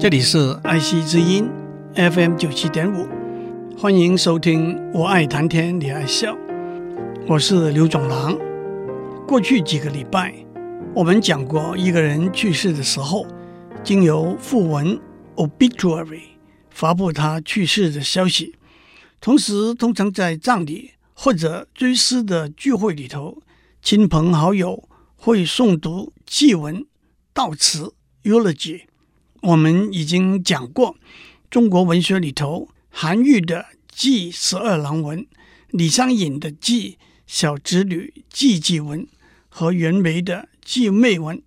这里是爱惜之音 FM 九七点五，欢迎收听。我爱谈天，你爱笑，我是刘总郎。过去几个礼拜，我们讲过一个人去世的时候，经由訃闻 （obituary） 发布他去世的消息，同时通常在葬礼或者追思的聚会里头，亲朋好友会诵读祭文、悼词 （eulogy）。我们已经讲过，中国文学里头，韩愈的《祭十二郎文》，李商隐的《祭小侄女祭祭文》和袁枚的《祭妹文》。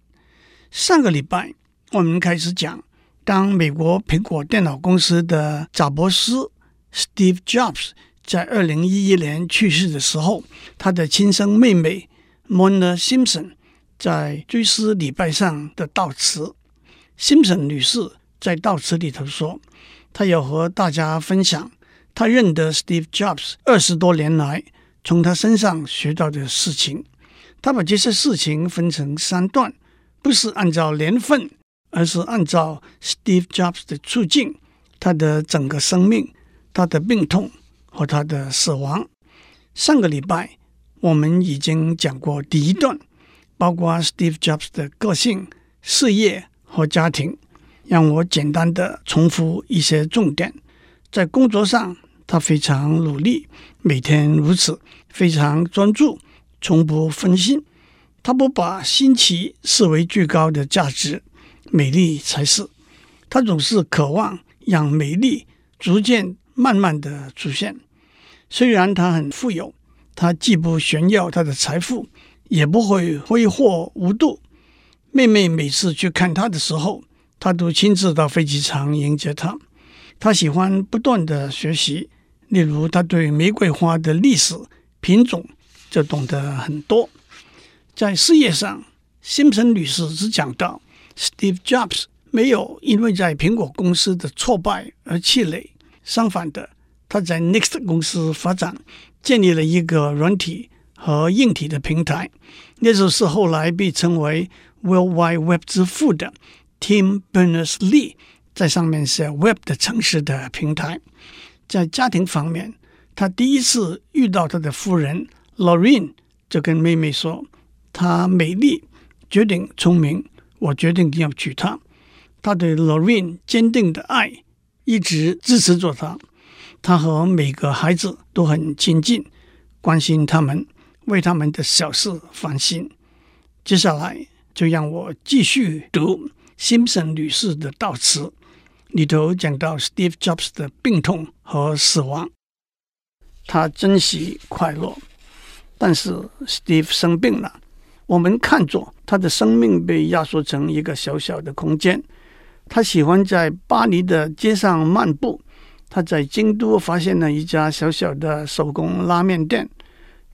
上个礼拜，我们开始讲，当美国苹果电脑公司的贾伯斯 （Steve Jobs） 在二零一一年去世的时候，他的亲生妹妹 Mona Simpson 在追思礼拜上的悼词。Simpson 女士在悼词里头说：“她要和大家分享她认得 Steve Jobs 二十多年来从他身上学到的事情。她把这些事情分成三段，不是按照年份，而是按照 Steve Jobs 的处境、他的整个生命、他的病痛和他的死亡。上个礼拜我们已经讲过第一段，包括 Steve Jobs 的个性、事业。”和家庭，让我简单的重复一些重点。在工作上，他非常努力，每天如此，非常专注，从不分心。他不把新奇视为最高的价值，美丽才是。他总是渴望让美丽逐渐、慢慢的出现。虽然他很富有，他既不炫耀他的财富，也不会挥霍无度。妹妹每次去看他的时候，他都亲自到飞机场迎接他。他喜欢不断的学习，例如他对玫瑰花的历史品种就懂得很多。在事业上，辛普森女士只讲到 Steve Jobs 没有因为在苹果公司的挫败而气馁，相反的，他在 Next 公司发展，建立了一个软体和硬体的平台，那就是后来被称为。World Wide Web 之父的 Tim Berners-Lee 在上面写 Web 的城市的平台。在家庭方面，他第一次遇到他的夫人 Lorraine，就跟妹妹说：“她美丽，绝顶聪明，我决定要娶她。”他对 Lorraine 坚定的爱一直支持着他。他和每个孩子都很亲近，关心他们，为他们的小事烦心。接下来。就让我继续读辛普森女士的悼词，里头讲到 Steve Jobs 的病痛和死亡。他珍惜快乐，但是 Steve 生病了。我们看着他的生命被压缩成一个小小的空间。他喜欢在巴黎的街上漫步。他在京都发现了一家小小的手工拉面店。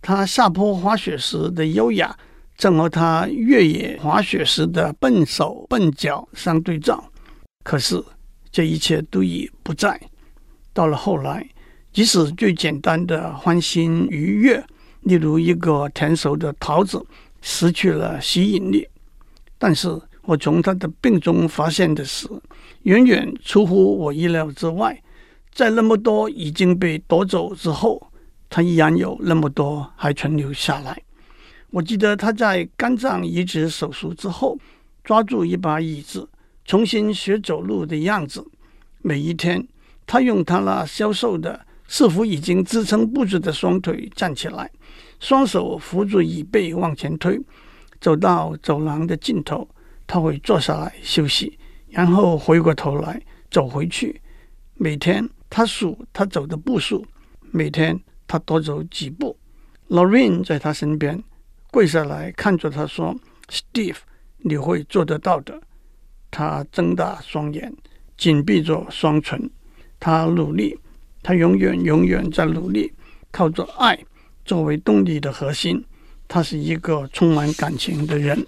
他下坡滑雪时的优雅。正和他越野滑雪时的笨手笨脚相对照，可是这一切都已不在。到了后来，即使最简单的欢欣愉悦，例如一个甜熟的桃子，失去了吸引力。但是我从他的病中发现的是，远远出乎我意料之外，在那么多已经被夺走之后，他依然有那么多还存留下来。我记得他在肝脏移植手术之后，抓住一把椅子，重新学走路的样子。每一天，他用他那消瘦的、似乎已经支撑不住的双腿站起来，双手扶住椅背往前推，走到走廊的尽头，他会坐下来休息，然后回过头来走回去。每天，他数他走的步数，每天他多走几步。Lorraine 在他身边。跪下来看着他说：“Steve，你会做得到的。”他睁大双眼，紧闭着双唇。他努力，他永远永远在努力，靠着爱作为动力的核心。他是一个充满感情的人。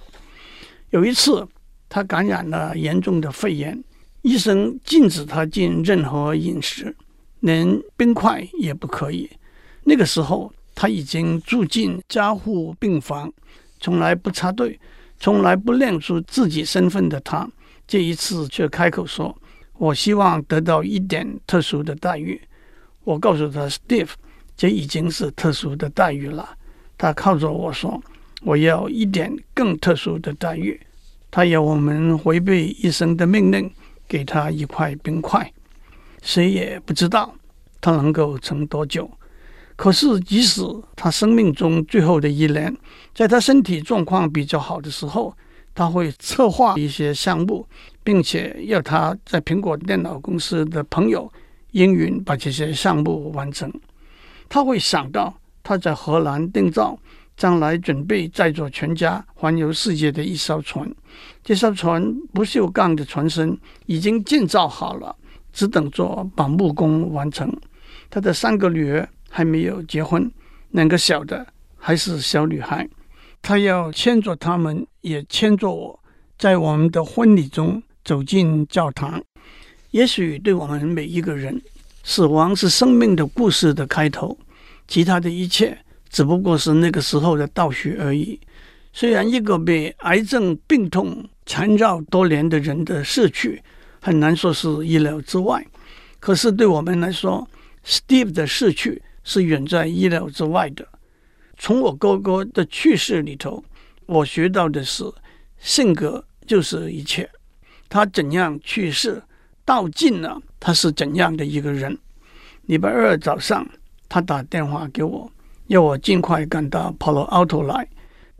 有一次，他感染了严重的肺炎，医生禁止他进任何饮食，连冰块也不可以。那个时候。他已经住进加护病房，从来不插队，从来不亮出自己身份的他，这一次却开口说：“我希望得到一点特殊的待遇。我告诉他，Steve，这已经是特殊的待遇了。他靠着我说，我要一点更特殊的待遇。他要我们违背医生的命令，给他一块冰块。谁也不知道他能够撑多久。可是，即使他生命中最后的一年，在他身体状况比较好的时候，他会策划一些项目，并且要他在苹果电脑公司的朋友应允把这些项目完成。他会想到他在荷兰定造，将来准备载着全家环游世界的一艘船。这艘船不锈钢的船身已经建造好了，只等着把木工完成。他的三个女儿。还没有结婚，两个小的还是小女孩，他要牵着他们，也牵着我，在我们的婚礼中走进教堂。也许对我们每一个人，死亡是生命的故事的开头，其他的一切只不过是那个时候的倒叙而已。虽然一个被癌症病痛缠绕多年的人的逝去很难说是意料之外，可是对我们来说，Steve 的逝去。是远在意料之外的。从我哥哥的去世里头，我学到的是，性格就是一切。他怎样去世，道尽了他是怎样的一个人。礼拜二早上，他打电话给我，要我尽快赶到 Palo Alto 来。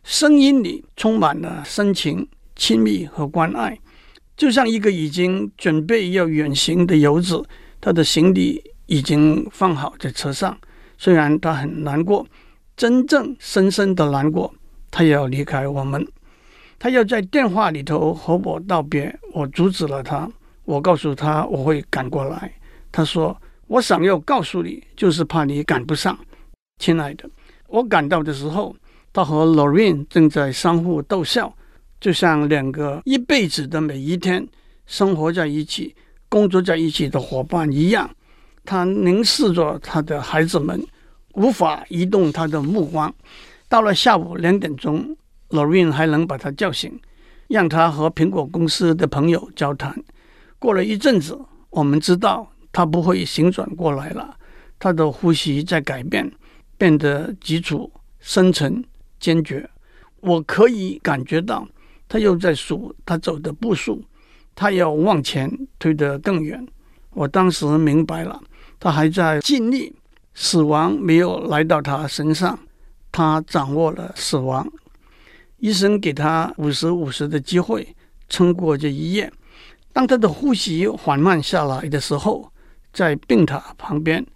声音里充满了深情、亲密和关爱，就像一个已经准备要远行的游子，他的行李已经放好在车上。虽然他很难过，真正深深的难过，他要离开我们，他要在电话里头和我道别，我阻止了他。我告诉他我会赶过来。他说：“我想要告诉你，就是怕你赶不上。”亲爱的，我赶到的时候，他和 Lorraine 正在相互逗笑，就像两个一辈子的每一天生活在一起、工作在一起的伙伴一样。他凝视着他的孩子们。无法移动他的目光。到了下午两点钟，Lorraine 还能把他叫醒，让他和苹果公司的朋友交谈。过了一阵子，我们知道他不会醒转过来了。他的呼吸在改变，变得急促、深沉、坚决。我可以感觉到他又在数他走的步数，他要往前推得更远。我当时明白了，他还在尽力。死亡没有来到他身上，他掌握了死亡。医生给他五十五十的机会撑过这一夜。当他的呼吸缓慢下来的时候，在病榻旁边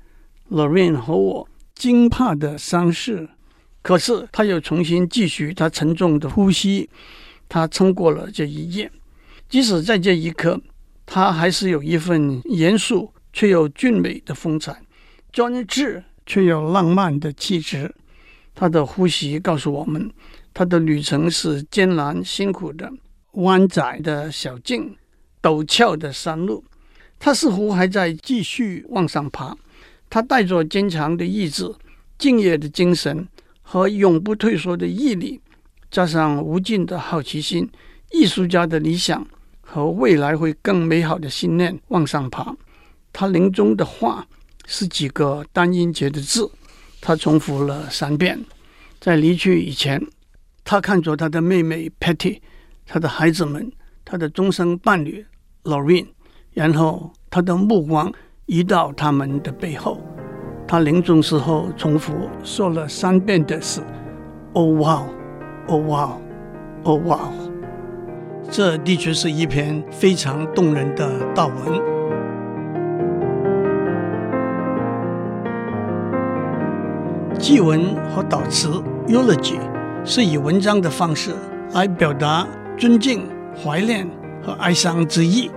，Lorraine 和我惊怕的相视。可是他又重新继续他沉重的呼吸。他撑过了这一夜，即使在这一刻，他还是有一份严肃却又俊美的风采。专制却又浪漫的气质，他的呼吸告诉我们，他的旅程是艰难辛苦的，弯窄的小径，陡峭的山路。他似乎还在继续往上爬。他带着坚强的意志、敬业的精神和永不退缩的毅力，加上无尽的好奇心、艺术家的理想和未来会更美好的信念往上爬。他临终的话。是几个单音节的字，他重复了三遍。在离去以前，他看着他的妹妹 Patty，他的孩子们，他的终生伴侣 Lorraine，然后他的目光移到他们的背后。他临终时候重复说了三遍的是：“Oh wow, oh wow, oh wow。”这的确是一篇非常动人的悼文。祭文和祷词 （eulogy） 是以文章的方式来表达尊敬、怀念和哀伤之意。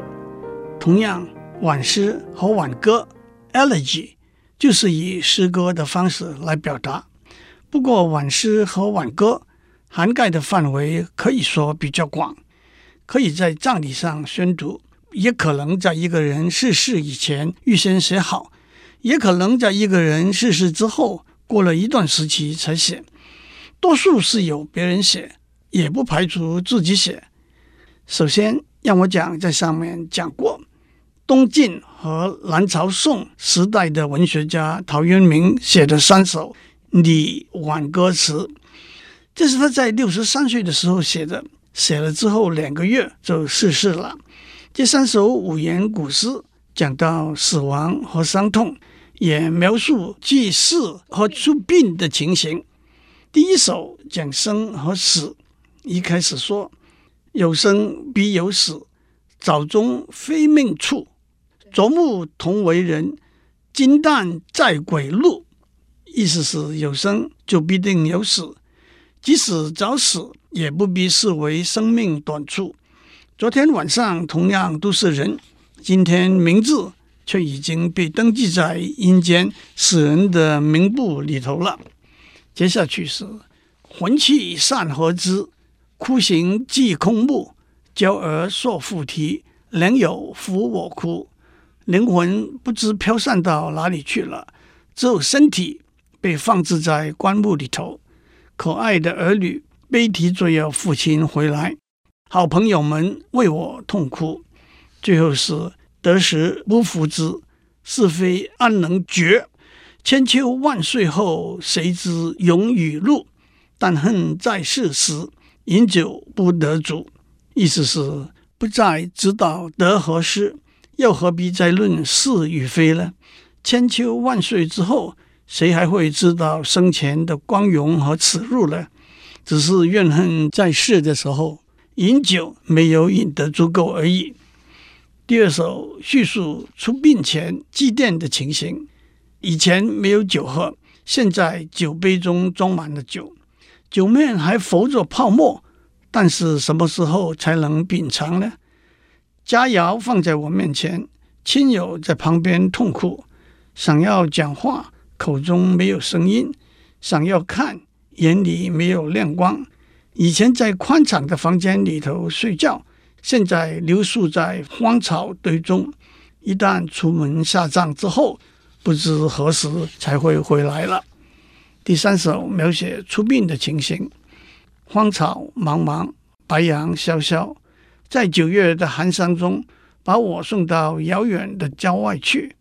同样，挽诗和挽歌 （elegy） 就是以诗歌的方式来表达。不过，挽诗和挽歌涵盖的范围可以说比较广，可以在葬礼上宣读，也可能在一个人逝世以前预先写好，也可能在一个人逝世之后。过了一段时期才写，多数是由别人写，也不排除自己写。首先，让我讲在上面讲过，东晋和南朝宋时代的文学家陶渊明写的三首礼挽歌词，这是他在六十三岁的时候写的，写了之后两个月就逝世了。这三首五言古诗讲到死亡和伤痛，也描述祭祀和出殡的情形。第一首讲生和死，一开始说：“有生必有死，早终非命处。啄木同为人，今旦在鬼路。”意思是有生就必定有死，即使早死，也不必视为生命短促。昨天晚上同样都是人，今天名字却已经被登记在阴间死人的名簿里头了。接下去是魂气散何知，哭形寄空目，娇儿溯复啼，良友抚我哭。灵魂不知飘散到哪里去了，只有身体被放置在棺木里头。可爱的儿女悲啼着要父亲回来，好朋友们为我痛哭。最后是得时不复之，是非安能决？千秋万岁后，谁知荣与禄？但恨在世时，饮酒不得足。意思是不再知道得和失，又何必再论是与非呢？千秋万岁之后，谁还会知道生前的光荣和耻辱呢？只是怨恨在世的时候，饮酒没有饮得足够而已。第二首叙述出殡前祭奠的情形。以前没有酒喝，现在酒杯中装满了酒，酒面还浮着泡沫，但是什么时候才能品尝呢？佳肴放在我面前，亲友在旁边痛哭，想要讲话，口中没有声音；想要看，眼里没有亮光。以前在宽敞的房间里头睡觉，现在留宿在荒草堆中。一旦出门下葬之后，不知何时才会回来了。第三首描写出殡的情形：荒草茫茫，白杨萧萧，在九月的寒霜中，把我送到遥远的郊外去。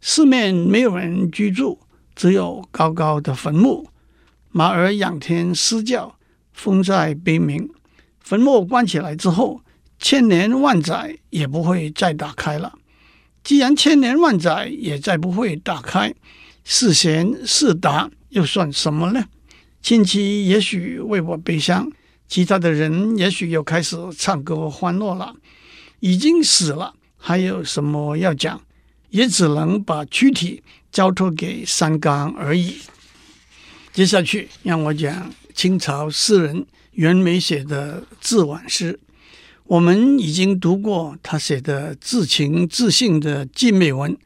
四面没有人居住，只有高高的坟墓。马儿仰天嘶叫，风在悲鸣。坟墓关起来之后，千年万载也不会再打开了。既然千年万载也再不会打开，是贤是达又算什么呢？亲戚也许为我悲伤，其他的人也许又开始唱歌欢乐了。已经死了，还有什么要讲？也只能把躯体交托给三纲而已。接下去让我讲清朝诗人袁枚写的自挽诗。我们已经读过他写的至情至性的静美文，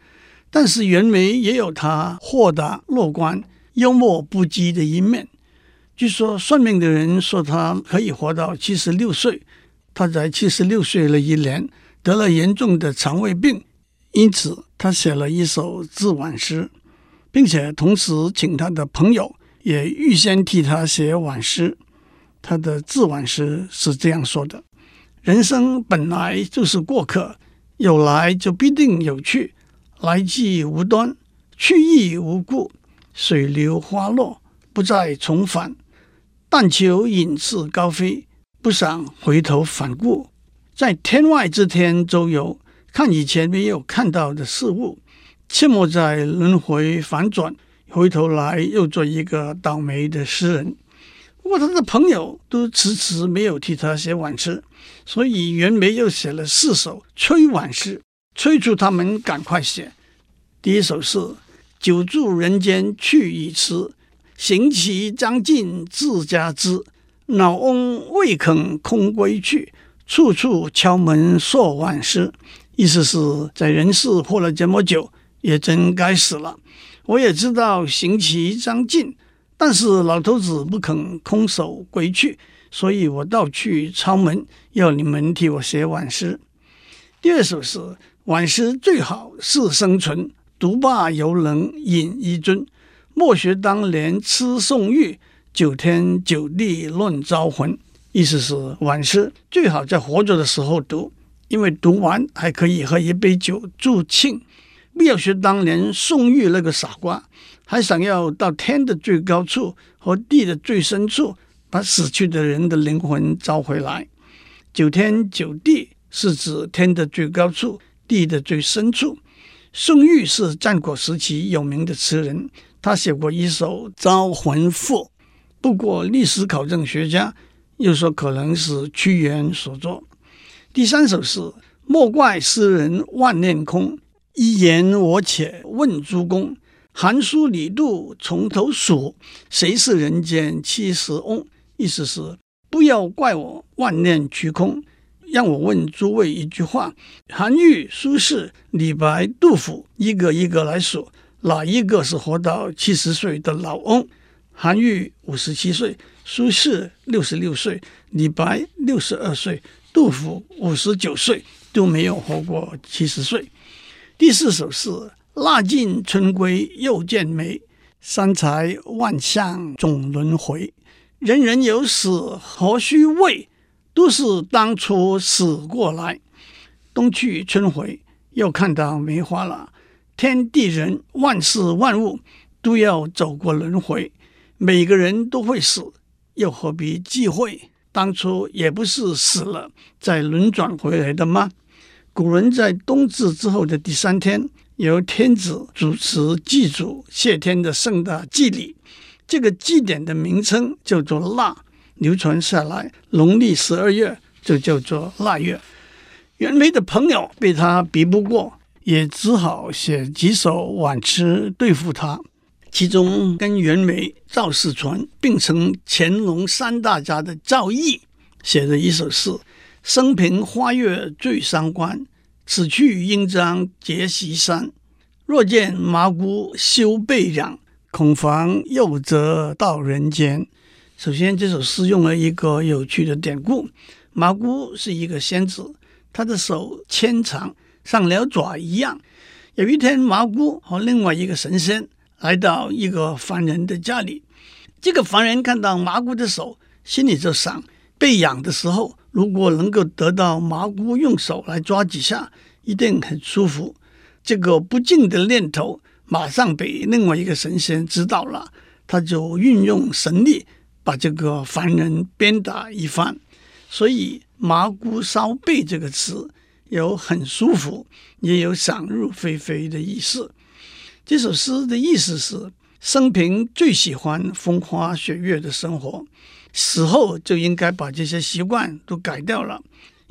但是袁枚也有他豁达乐观、幽默不羁的一面。据说算命的人说他可以活到七十六岁，他在七十六岁了一年得了严重的肠胃病，因此他写了一首自挽诗，并且同时请他的朋友也预先替他写挽诗。他的自挽诗是这样说的。人生本来就是过客，有来就必定有去，来既无端，去亦无故，水流花落，不再重返。但求隐翅高飞，不想回头反顾，在天外之天周游，看以前没有看到的事物，切莫在轮回反转，回头来又做一个倒霉的诗人。不过他的朋友都迟迟没有替他写挽诗，所以袁枚又写了四首催挽诗，催促他们赶快写。第一首是“久住人间去已迟，行期将尽自家知。老翁未肯空归去，处处敲门说挽诗。”意思是在人世活了这么久，也真该死了。我也知道行期将尽。但是老头子不肯空手归去，所以我倒去敲门，要你们替我写挽诗。第二首是挽诗最好是生存，独霸犹能饮一樽。莫学当年痴宋玉，九天九地论招魂。意思是挽诗最好在活着的时候读，因为读完还可以喝一杯酒助庆。不要学当年宋玉那个傻瓜，还想要到天的最高处和地的最深处，把死去的人的灵魂招回来。九天九地是指天的最高处，地的最深处。宋玉是战国时期有名的词人，他写过一首《招魂赋》，不过历史考证学家又说可能是屈原所作。第三首是“莫怪诗人万念空，一言我且问诸公。韩书李杜从头数，谁是人间七十翁？”意思是。不要怪我万念俱空，让我问诸位一句话：韩愈、苏轼、李白、杜甫，一个一个来数，哪一个是活到七十岁的老翁？韩愈五十七岁，苏轼六十六岁，李白六十二岁，杜甫五十九岁，都没有活过七十岁。第四首是：蜡尽春归又见梅，三才万象总轮回。人人有死，何须畏？都是当初死过来。冬去春回，又看到梅花了。天地人，万事万物都要走过轮回，每个人都会死，又何必忌讳？当初也不是死了再轮转回来的吗？古人在冬至之后的第三天，由天子主持祭祖谢天的盛大祭礼。这个祭典的名称叫做腊，流传下来，农历十二月就叫做腊月。袁枚的朋友被他比不过，也只好写几首挽词对付他。其中跟袁枚、赵世传并称乾隆三大家的赵翼写的一首诗：“生平花月最伤官，此去应当结席山。若见麻姑休被养。”恐防又折到人间。首先，这首诗用了一个有趣的典故：麻姑是一个仙子，她的手纤长，像鸟爪一样。有一天，麻姑和另外一个神仙来到一个凡人的家里。这个凡人看到麻姑的手，心里就想：被痒的时候，如果能够得到麻姑用手来抓几下，一定很舒服。这个不敬的念头。马上被另外一个神仙知道了，他就运用神力把这个凡人鞭打一番。所以“麻姑烧背”这个词有很舒服，也有想入非非的意思。这首诗的意思是：生平最喜欢风花雪月的生活，死后就应该把这些习惯都改掉了。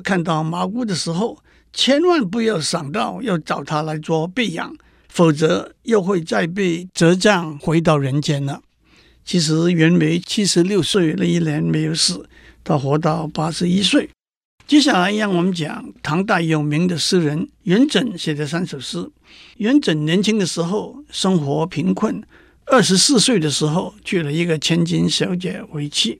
看到麻姑的时候，千万不要想到要找她来做备养。否则又会再被折将回到人间了。其实袁枚七十六岁那一年没有死，他活到八十一岁。接下来让我们讲唐代有名的诗人元稹写的三首诗。元稹年轻的时候生活贫困，二十四岁的时候娶了一个千金小姐为妻。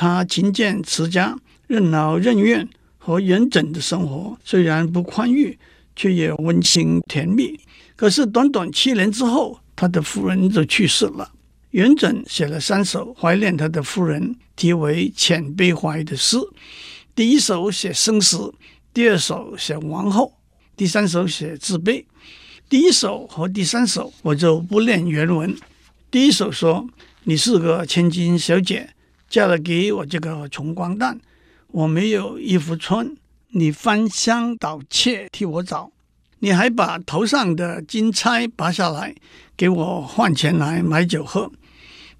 他勤俭持家，任劳任怨，和元稹的生活虽然不宽裕，却也温馨甜蜜。可是短短七年之后，他的夫人就去世了。元稹写了三首怀念他的夫人，题为《遣悲怀》的诗。第一首写生死，第二首写亡后，第三首写自悲。第一首和第三首我就不念原文。第一首说：“你是个千金小姐，嫁了给我这个穷光蛋，我没有衣服穿，你翻箱倒窃替我找。”你还把头上的金钗拔下来，给我换钱来买酒喝，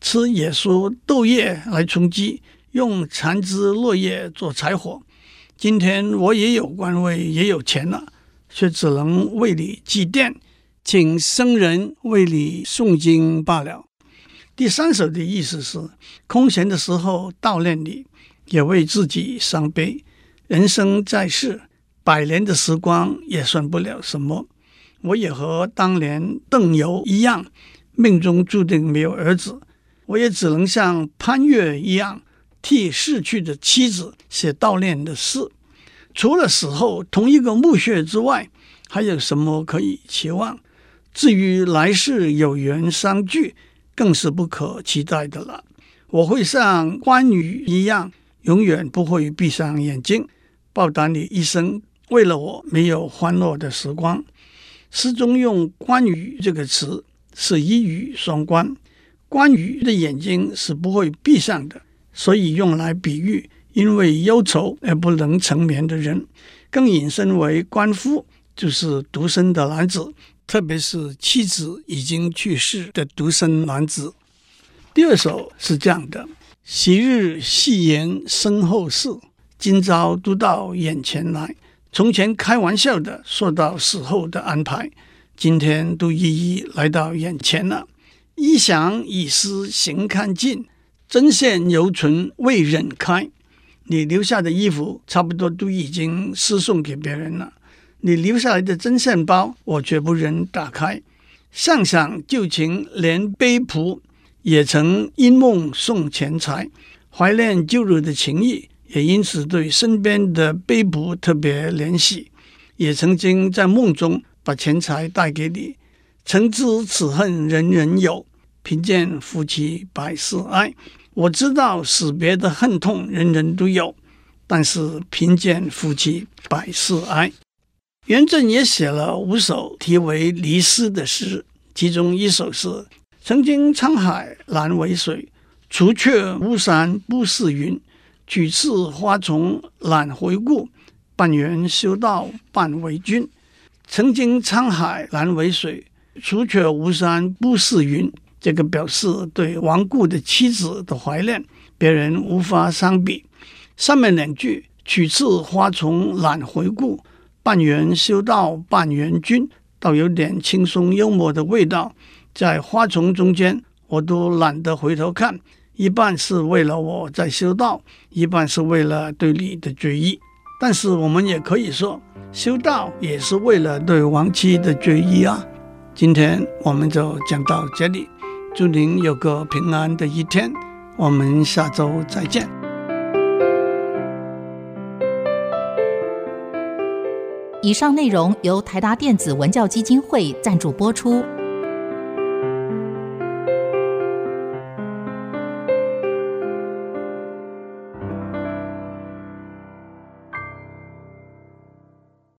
吃野蔬豆叶来充饥，用残枝落叶做柴火。今天我也有官位，也有钱了，却只能为你祭奠，请僧人为你诵经罢了。第三首的意思是：空闲的时候悼念你，也为自己伤悲。人生在世。百年的时光也算不了什么，我也和当年邓游一样，命中注定没有儿子，我也只能像潘岳一样，替逝去的妻子写悼念的诗。除了死后同一个墓穴之外，还有什么可以期望？至于来世有缘相聚，更是不可期待的了。我会像关羽一样，永远不会闭上眼睛，报答你一生。为了我没有欢乐的时光。诗中用“关羽”这个词是一语双关。关羽的眼睛是不会闭上的，所以用来比喻因为忧愁而不能成眠的人。更引申为鳏夫，就是独身的男子，特别是妻子已经去世的独生男子。第二首是这样的：昔日戏言身后事，今朝都到眼前来。从前开玩笑的说到死后的安排，今天都一一来到眼前了。衣想已失行看尽，针线犹存未忍开。你留下的衣服差不多都已经私送给别人了，你留下来的针线包我绝不忍打开。想想旧情连婢仆，也曾因梦送钱财，怀念旧日的情谊。也因此对身边的婢仆特别怜惜，也曾经在梦中把钱财带给你。诚知此恨人人有，贫贱夫妻百事哀。我知道死别的恨痛人人都有，但是贫贱夫妻百事哀。元稹也写了五首题为离思的诗，其中一首是：曾经沧海难为水，除却巫山不是云。举次花丛懒回顾，半缘修道半为君。曾经沧海难为水，除却巫山不是云。这个表示对亡故的妻子的怀念，别人无法相比。上面两句“取次花丛懒回顾，半缘修道半缘君”，倒有点轻松幽默的味道。在花丛中间，我都懒得回头看。一半是为了我在修道，一半是为了对你的追忆。但是我们也可以说，修道也是为了对亡妻的追忆啊。今天我们就讲到这里，祝您有个平安的一天。我们下周再见。以上内容由台达电子文教基金会赞助播出。